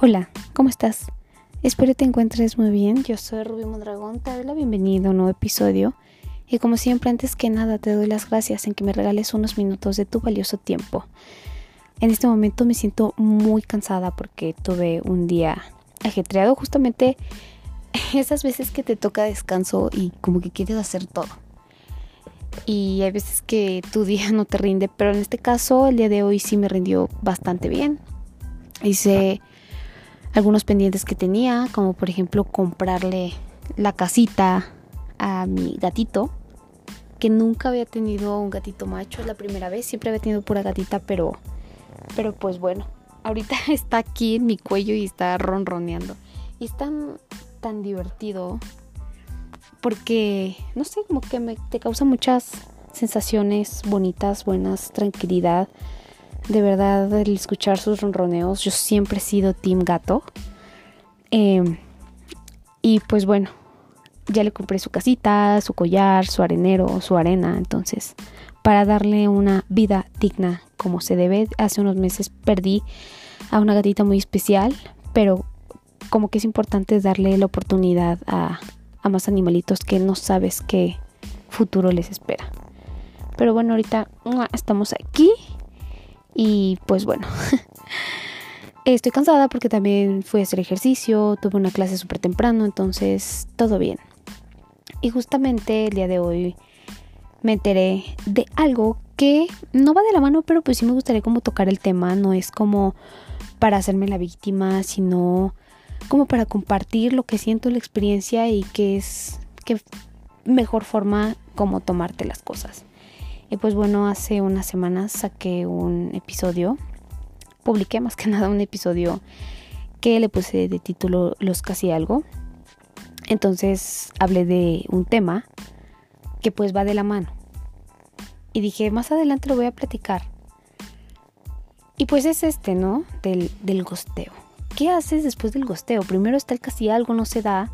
Hola, ¿cómo estás? Espero te encuentres muy bien. Yo soy Rubí Mondragón, te doy la bienvenida a un nuevo episodio. Y como siempre, antes que nada, te doy las gracias en que me regales unos minutos de tu valioso tiempo. En este momento me siento muy cansada porque tuve un día ajetreado, justamente esas veces que te toca descanso y como que quieres hacer todo. Y hay veces que tu día no te rinde, pero en este caso el día de hoy sí me rindió bastante bien. Hice algunos pendientes que tenía, como por ejemplo comprarle la casita a mi gatito, que nunca había tenido un gatito macho, es la primera vez, siempre había tenido pura gatita, pero pero pues bueno, ahorita está aquí en mi cuello y está ronroneando. Y es tan tan divertido porque no sé, como que me te causa muchas sensaciones bonitas, buenas, tranquilidad de verdad, el escuchar sus ronroneos, yo siempre he sido Team Gato. Em, y pues bueno, ya le compré su casita, su collar, su arenero, su arena. Entonces, para darle una vida digna como se debe, hace unos meses perdí a una gatita muy especial, pero como que es importante darle la oportunidad a, a más animalitos que no sabes qué futuro les espera. Pero bueno, ahorita estamos aquí y pues bueno, estoy cansada porque también fui a hacer ejercicio, tuve una clase súper temprano, entonces todo bien. Y justamente el día de hoy me enteré de algo que no va de la mano, pero pues sí me gustaría como tocar el tema, no es como para hacerme la víctima, sino como para compartir lo que siento, la experiencia y que es que mejor forma como tomarte las cosas. Y pues bueno, hace unas semanas saqué un episodio, publiqué más que nada un episodio que le puse de título Los casi algo. Entonces hablé de un tema que pues va de la mano. Y dije, más adelante lo voy a platicar. Y pues es este, ¿no? Del, del gosteo. ¿Qué haces después del gosteo? Primero está el casi algo, no se da.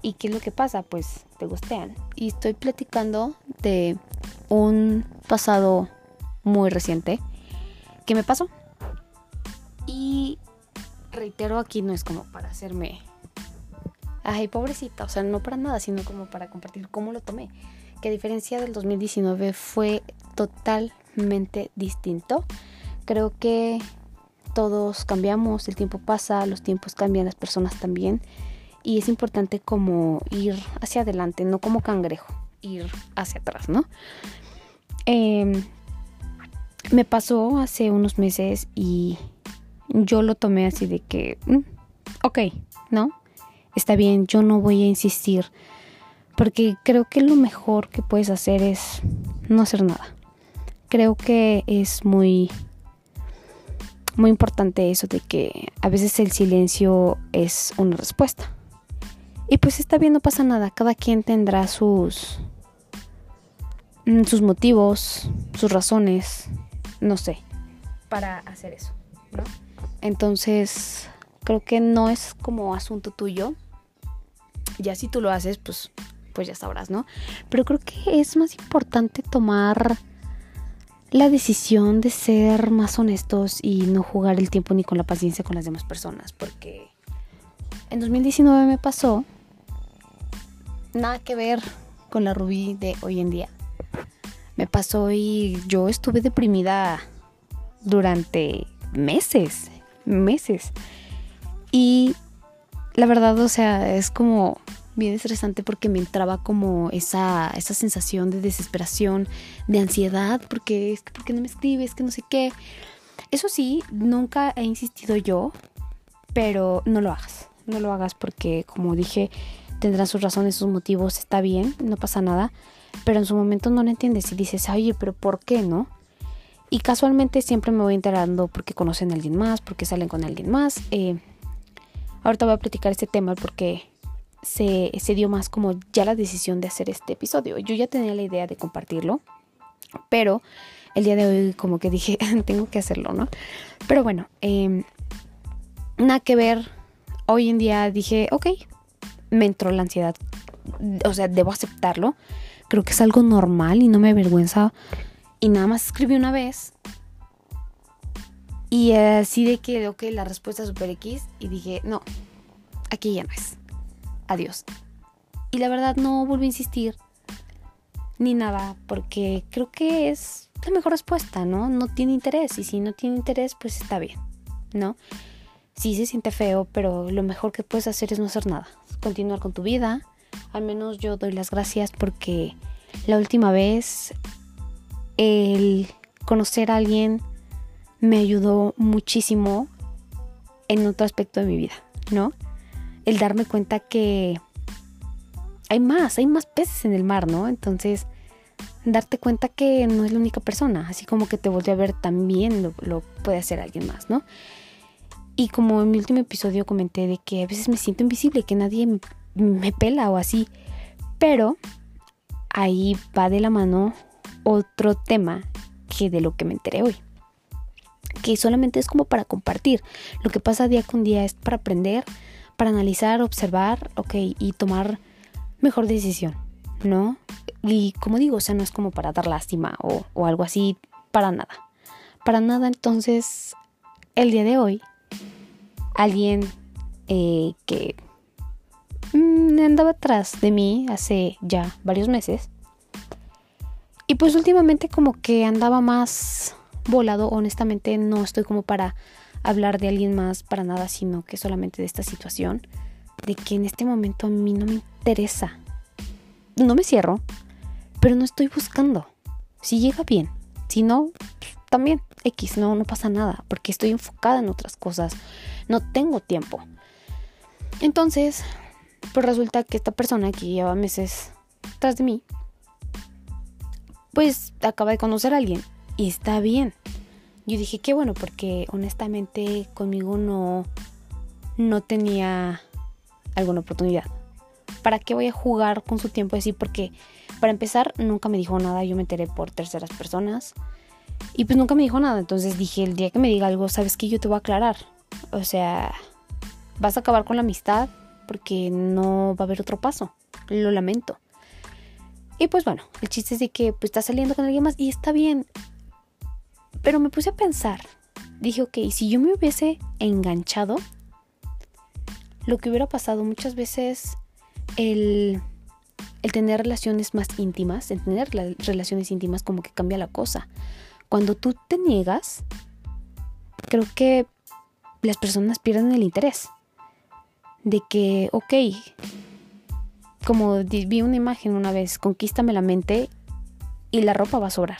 ¿Y qué es lo que pasa? Pues te gustean. Y estoy platicando de un pasado muy reciente que me pasó. Y reitero, aquí no es como para hacerme... Ay, pobrecita, o sea, no para nada, sino como para compartir cómo lo tomé. Que a diferencia del 2019 fue totalmente distinto. Creo que todos cambiamos, el tiempo pasa, los tiempos cambian, las personas también. Y es importante como ir hacia adelante, no como cangrejo, ir hacia atrás, ¿no? Em, me pasó hace unos meses y yo lo tomé así de que, mm, ok, ¿no? Está bien, yo no voy a insistir porque creo que lo mejor que puedes hacer es no hacer nada. Creo que es muy muy importante eso de que a veces el silencio es una respuesta. Y pues está bien, no pasa nada, cada quien tendrá sus Mm, sus motivos, sus razones, no sé, para hacer eso, ¿no? Entonces, creo que no es como asunto tuyo. Ya si tú lo haces, pues, pues ya sabrás, ¿no? Pero creo que es más importante tomar la decisión de ser más honestos y no jugar el tiempo ni con la paciencia con las demás personas, porque en 2019 me pasó nada que ver con la Rubí de hoy en día me pasó y yo estuve deprimida durante meses, meses. Y la verdad, o sea, es como bien estresante porque me entraba como esa, esa sensación de desesperación, de ansiedad, porque es que no me escribes, que no sé qué. Eso sí, nunca he insistido yo, pero no lo hagas. No lo hagas porque, como dije, tendrán sus razones, sus motivos, está bien, no pasa nada pero en su momento no lo entiendes y dices, oye, pero ¿por qué no? Y casualmente siempre me voy enterando porque conocen a alguien más, porque salen con alguien más. Eh, ahorita voy a platicar este tema porque se, se dio más como ya la decisión de hacer este episodio. Yo ya tenía la idea de compartirlo, pero el día de hoy como que dije, tengo que hacerlo, ¿no? Pero bueno, eh, nada que ver. Hoy en día dije, ok, me entró la ansiedad. O sea, debo aceptarlo creo que es algo normal y no me avergüenza. Y nada más escribí una vez. Y así de que, ok, la respuesta es super X. Y dije, no, aquí ya no es. Adiós. Y la verdad no volví a insistir ni nada, porque creo que es la mejor respuesta, ¿no? No tiene interés. Y si no tiene interés, pues está bien, ¿no? Sí se siente feo, pero lo mejor que puedes hacer es no hacer nada. Continuar con tu vida. Al menos yo doy las gracias porque la última vez el conocer a alguien me ayudó muchísimo en otro aspecto de mi vida, ¿no? El darme cuenta que hay más, hay más peces en el mar, ¿no? Entonces, darte cuenta que no es la única persona, así como que te volví a ver también lo, puede hacer alguien más, ¿no? Y como en mi último episodio comenté de que a veces me siento invisible, que nadie me, pela o así, pero ahí va de la mano otro tema que de lo que me enteré hoy que solamente es como para compartir. Lo que pasa día con día es para aprender, para analizar, observar, ok, y tomar mejor decisión, ¿no? Y como digo, o sea, no es como para dar lástima o, algo así, para nada. Para nada, entonces, el día de hoy, alguien eh, que mm, andaba atrás de mí hace ya varios meses, y pues últimamente como que andaba más volado, honestamente no estoy como para hablar de alguien más para nada, sino que solamente de esta situación, de que en este momento a mí no me interesa. No me cierro, pero no estoy buscando. Si llega bien, si no, también X, no, no pasa nada, porque estoy enfocada en otras cosas, no tengo tiempo. Entonces, pues resulta que esta persona que lleva meses tras de mí, pues acaba de conocer a alguien y está bien. Yo dije, qué bueno, porque honestamente conmigo no, no tenía alguna oportunidad. ¿Para qué voy a jugar con su tiempo así? Porque para empezar nunca me dijo nada, yo me enteré por terceras personas. Y pues nunca me dijo nada, entonces dije, el día que me diga algo, sabes que yo te voy a aclarar. O sea, vas a acabar con la amistad porque no va a haber otro paso. Lo lamento. Y pues bueno, el chiste es de que pues está saliendo con alguien más y está bien. Pero me puse a pensar, dije, ok, si yo me hubiese enganchado, lo que hubiera pasado muchas veces, el, el tener relaciones más íntimas, el tener relaciones íntimas como que cambia la cosa. Cuando tú te niegas, creo que las personas pierden el interés. De que, ok, como vi una imagen una vez, conquístame la mente y la ropa va a sobrar.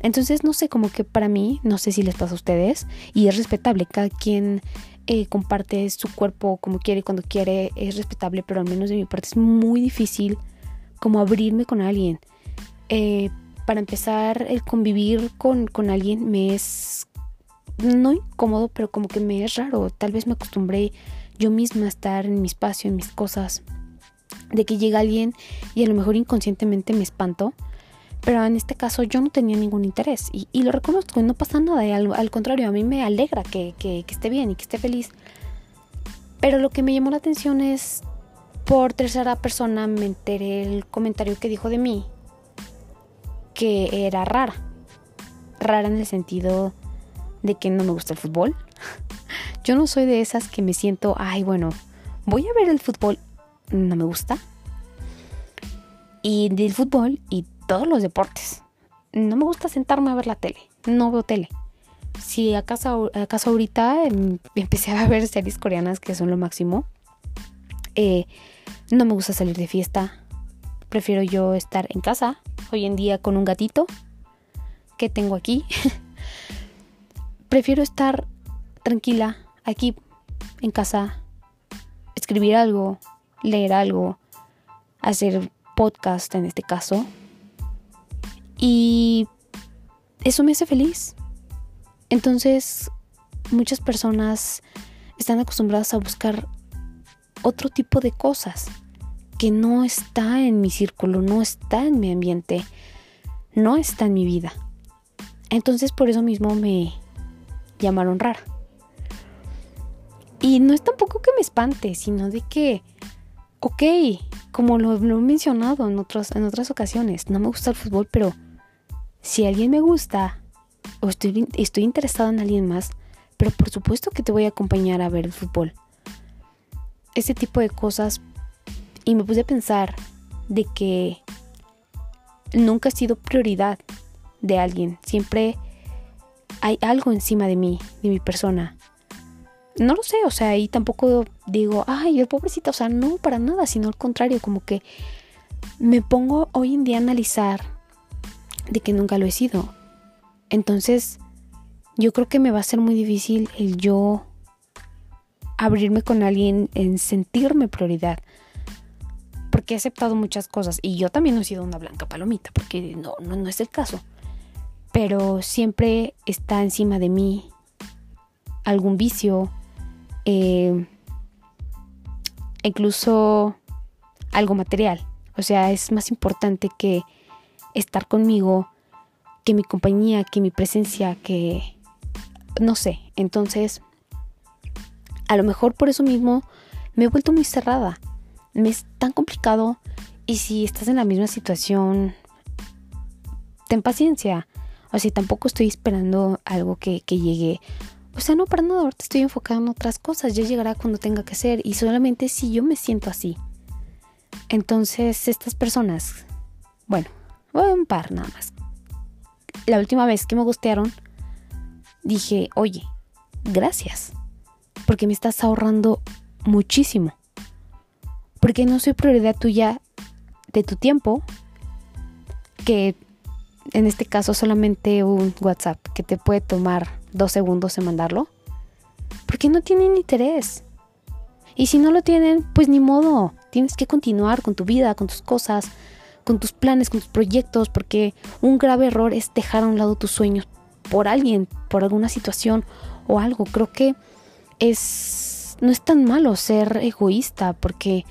Entonces, no sé, como que para mí, no sé si les pasa a ustedes, y es respetable, cada quien eh, comparte su cuerpo como quiere, cuando quiere, es respetable, pero al menos de mi parte es muy difícil como abrirme con alguien. Eh, para empezar, el convivir con, con alguien me es no incómodo, pero como que me es raro. Tal vez me acostumbré yo misma a estar en mi espacio, en mis cosas. De que llega alguien y a lo mejor inconscientemente me espanto pero en este caso yo no tenía ningún interés y, lo reconozco no pasa nada. Y al, contrario, a mí me alegra que, esté bien y que esté feliz. Pero lo que me llamó la atención es, por tercera persona me enteré el comentario que dijo de mí, que era rara. Rara en el sentido de que no me gusta el fútbol. Yo no soy de esas que me siento, ay, bueno, voy a ver el fútbol, no me gusta. Y del fútbol y todos los deportes. No me gusta sentarme a ver la tele, no veo tele. Si acaso, acaso ahorita em, empecé a ver series coreanas que son lo máximo, eh, no me gusta salir de fiesta. Prefiero yo estar en casa, hoy en día con un gatito que tengo aquí. Prefiero estar tranquila aquí en casa, escribir algo, leer algo, hacer podcast en este caso, y eso me hace feliz. Entonces, muchas personas están acostumbradas a buscar otro tipo de cosas que no está en mi círculo, no está en mi ambiente, no está en mi vida. Entonces por eso mismo me llamaron rara. Y no es tampoco que me espante, sino de que, ok, como lo, he mencionado en, otros, en otras ocasiones, no me gusta el fútbol, pero si alguien me gusta o estoy, estoy interesado en alguien más, pero por supuesto que te voy a acompañar a ver el fútbol. Ese tipo de cosas. Y me puse a pensar de que nunca he sido prioridad de alguien. Siempre hay algo encima de mí, de mi persona. No lo sé, o sea, y tampoco digo, ay, el pobrecito, o sea, no para nada, sino al contrario, como que me pongo hoy en día a analizar de que nunca lo he sido. Entonces, yo creo que me va a ser muy difícil el yo abrirme con alguien en sentirme prioridad. Porque he aceptado muchas cosas y yo también he sido una blanca palomita, porque no, no, no es el caso. Pero siempre está encima de mí algún vicio, eh, incluso algo material. O sea, es más importante que estar conmigo, que mi compañía, que mi presencia, que no sé. Entonces, a lo mejor por eso mismo me he vuelto muy cerrada. Me es tan complicado y si estás en la misma situación, ten paciencia. O sea, tampoco estoy esperando algo que, que llegue. O sea, no para nada, ahorita estoy enfocada en otras cosas. Ya llegará cuando tenga que ser. Y solamente si yo me siento así. Entonces, estas personas, bueno, un par nada más. La última vez que me gustearon, dije, oye, gracias. Porque me estás ahorrando muchísimo. Porque no soy prioridad tuya de tu tiempo. Que en este caso solamente un WhatsApp que te puede tomar dos segundos en mandarlo. Porque no tienen interés. Y si no lo tienen, pues ni modo. Tienes que continuar con tu vida, con tus cosas, con tus planes, con tus proyectos, porque un grave error es dejar a un lado tus sueños por alguien, por alguna situación o algo. Creo que es no es tan malo ser egoísta, porque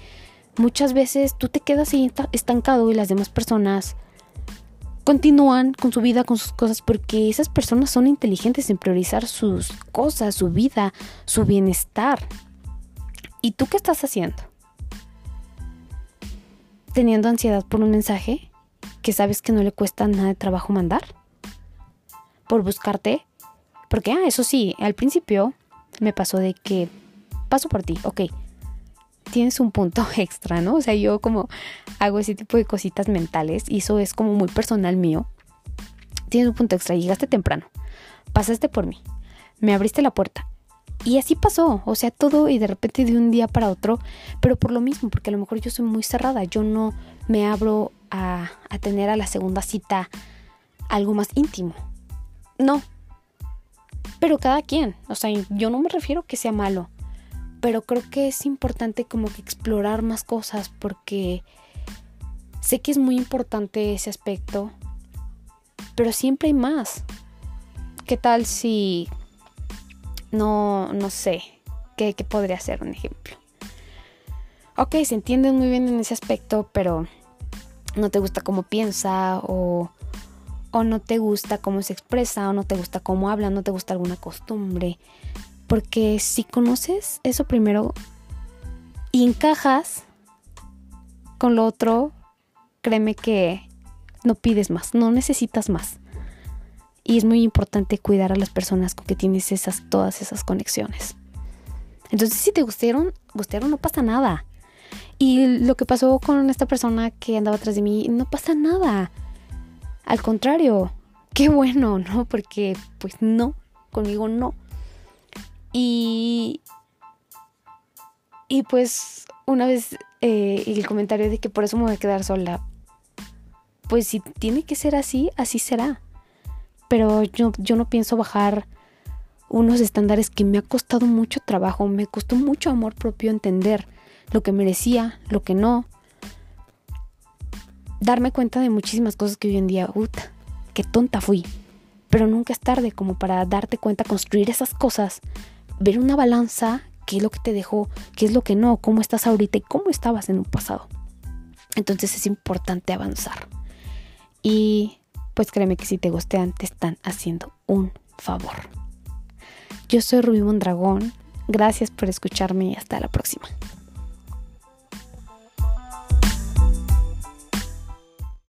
muchas veces tú te quedas ahí estancado y las demás personas continúan con su vida, con sus cosas, porque esas personas son inteligentes en priorizar sus cosas, su vida, su bienestar. ¿Y tú qué estás haciendo? ¿Teniendo ansiedad por un mensaje que sabes que no le cuesta nada de trabajo mandar? ¿Por buscarte? Porque, ah, eso sí, al principio me pasó de que paso por ti, ok. Tienes un punto extra, ¿no? O sea, yo como hago ese tipo de cositas mentales y eso es como muy personal mío. Tienes un punto extra, llegaste temprano, pasaste por mí, me abriste la puerta, y así pasó, o sea, todo y de repente de un día para otro, pero por lo mismo, porque a lo mejor yo soy muy cerrada, yo no me abro a, tener a la segunda cita algo más íntimo. No. Pero cada quien, o sea, yo no me refiero que sea malo, pero creo que es importante como que explorar más cosas porque sé que es muy importante ese aspecto, pero siempre hay más. ¿Qué tal si no, no sé, ¿qué, podría ser un ejemplo? Ok, se entienden muy bien en ese aspecto, pero no te gusta cómo piensa o, o no te gusta cómo se expresa o no te gusta cómo habla, no te gusta alguna costumbre. Porque si conoces eso primero y encajas con lo otro, créeme que no pides más, no necesitas más. Y es muy importante cuidar a las personas con que tienes esas, todas esas conexiones. Entonces, si te gustaron, gustaron, no pasa nada. Y lo que pasó con esta persona que andaba atrás de mí, no pasa nada. Al contrario, qué bueno, ¿no? Porque, pues no, conmigo no. Y. Y pues, una vez eh, el comentario de que por eso me voy a quedar sola. Pues si tiene que ser así, así será pero yo, yo no pienso bajar unos estándares que me ha costado mucho trabajo, me costó mucho amor propio entender lo que merecía, lo que no. Darme cuenta de muchísimas cosas que hoy en día, puta, qué tonta fui. Pero nunca es tarde como para darte cuenta, construir esas cosas, ver una balanza, qué es lo que te dejó, qué es lo que no, cómo estás ahorita y cómo estabas en un pasado. Entonces es importante avanzar. Y pues créeme que si te gustean te están haciendo un favor. Yo soy Rubí Mondragón, gracias por escucharme y hasta la próxima.